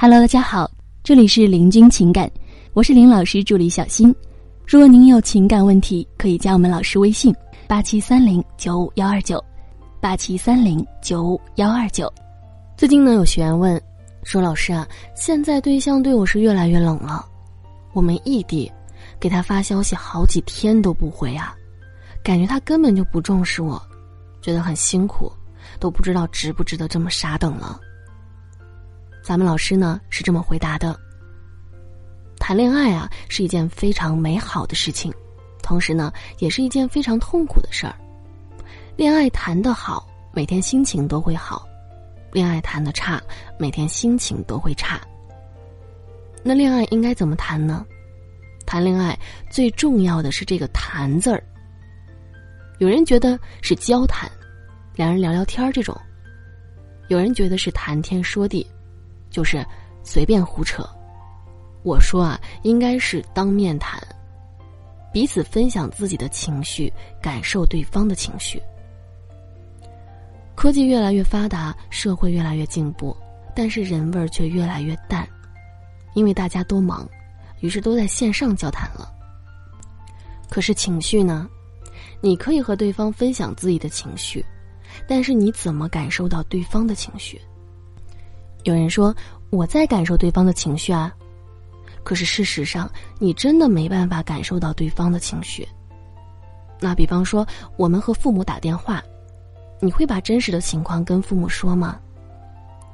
Hello，大家好，这里是林君情感，我是林老师助理小新。如果您有情感问题，可以加我们老师微信：八七三零九五幺二九，八七三零九五幺二九。最近呢，有学员问说：“老师啊，现在对象对我是越来越冷了，我们异地，给他发消息好几天都不回啊，感觉他根本就不重视我，觉得很辛苦，都不知道值不值得这么傻等了。”咱们老师呢是这么回答的。谈恋爱啊是一件非常美好的事情，同时呢也是一件非常痛苦的事儿。恋爱谈得好，每天心情都会好；恋爱谈得差，每天心情都会差。那恋爱应该怎么谈呢？谈恋爱最重要的是这个“谈”字儿。有人觉得是交谈，两人聊聊天儿这种；有人觉得是谈天说地，就是随便胡扯。我说啊，应该是当面谈，彼此分享自己的情绪，感受对方的情绪。科技越来越发达，社会越来越进步，但是人味儿却越来越淡，因为大家都忙，于是都在线上交谈了。可是情绪呢？你可以和对方分享自己的情绪，但是你怎么感受到对方的情绪？有人说我在感受对方的情绪啊。可是事实上，你真的没办法感受到对方的情绪。那比方说，我们和父母打电话，你会把真实的情况跟父母说吗？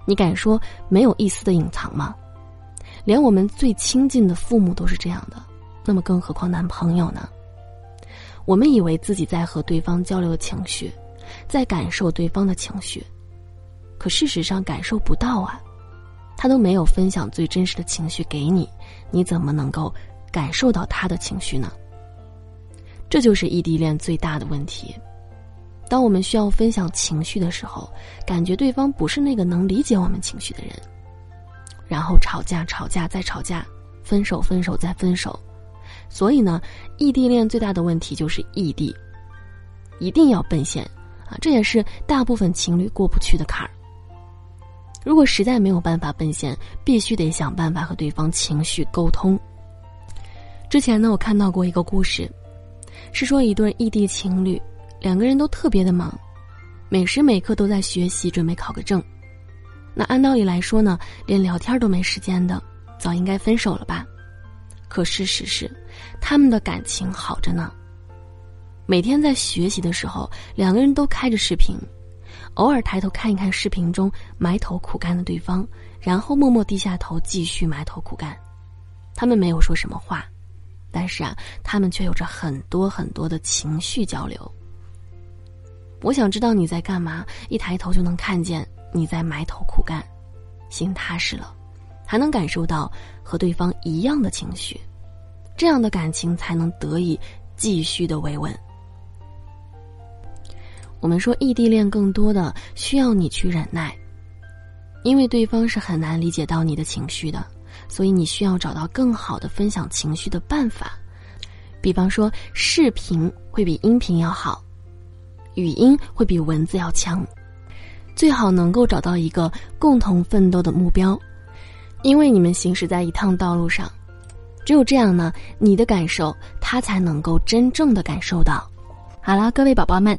你敢说没有一丝的隐藏吗？连我们最亲近的父母都是这样的，那么更何况男朋友呢？我们以为自己在和对方交流情绪，在感受对方的情绪，可事实上感受不到啊。他都没有分享最真实的情绪给你，你怎么能够感受到他的情绪呢？这就是异地恋最大的问题。当我们需要分享情绪的时候，感觉对方不是那个能理解我们情绪的人，然后吵架、吵架再吵架，分手、分手再分手。所以呢，异地恋最大的问题就是异地，一定要奔现啊！这也是大部分情侣过不去的坎儿。如果实在没有办法奔现，必须得想办法和对方情绪沟通。之前呢，我看到过一个故事，是说一对异地情侣，两个人都特别的忙，每时每刻都在学习，准备考个证。那按道理来说呢，连聊天都没时间的，早应该分手了吧？可事实是，他们的感情好着呢。每天在学习的时候，两个人都开着视频。偶尔抬头看一看视频中埋头苦干的对方，然后默默低下头继续埋头苦干。他们没有说什么话，但是啊，他们却有着很多很多的情绪交流。我想知道你在干嘛，一抬头就能看见你在埋头苦干，心踏实了，还能感受到和对方一样的情绪，这样的感情才能得以继续的维稳。我们说异地恋更多的需要你去忍耐，因为对方是很难理解到你的情绪的，所以你需要找到更好的分享情绪的办法。比方说，视频会比音频要好，语音会比文字要强，最好能够找到一个共同奋斗的目标，因为你们行驶在一趟道路上，只有这样呢，你的感受他才能够真正的感受到。好了，各位宝宝们。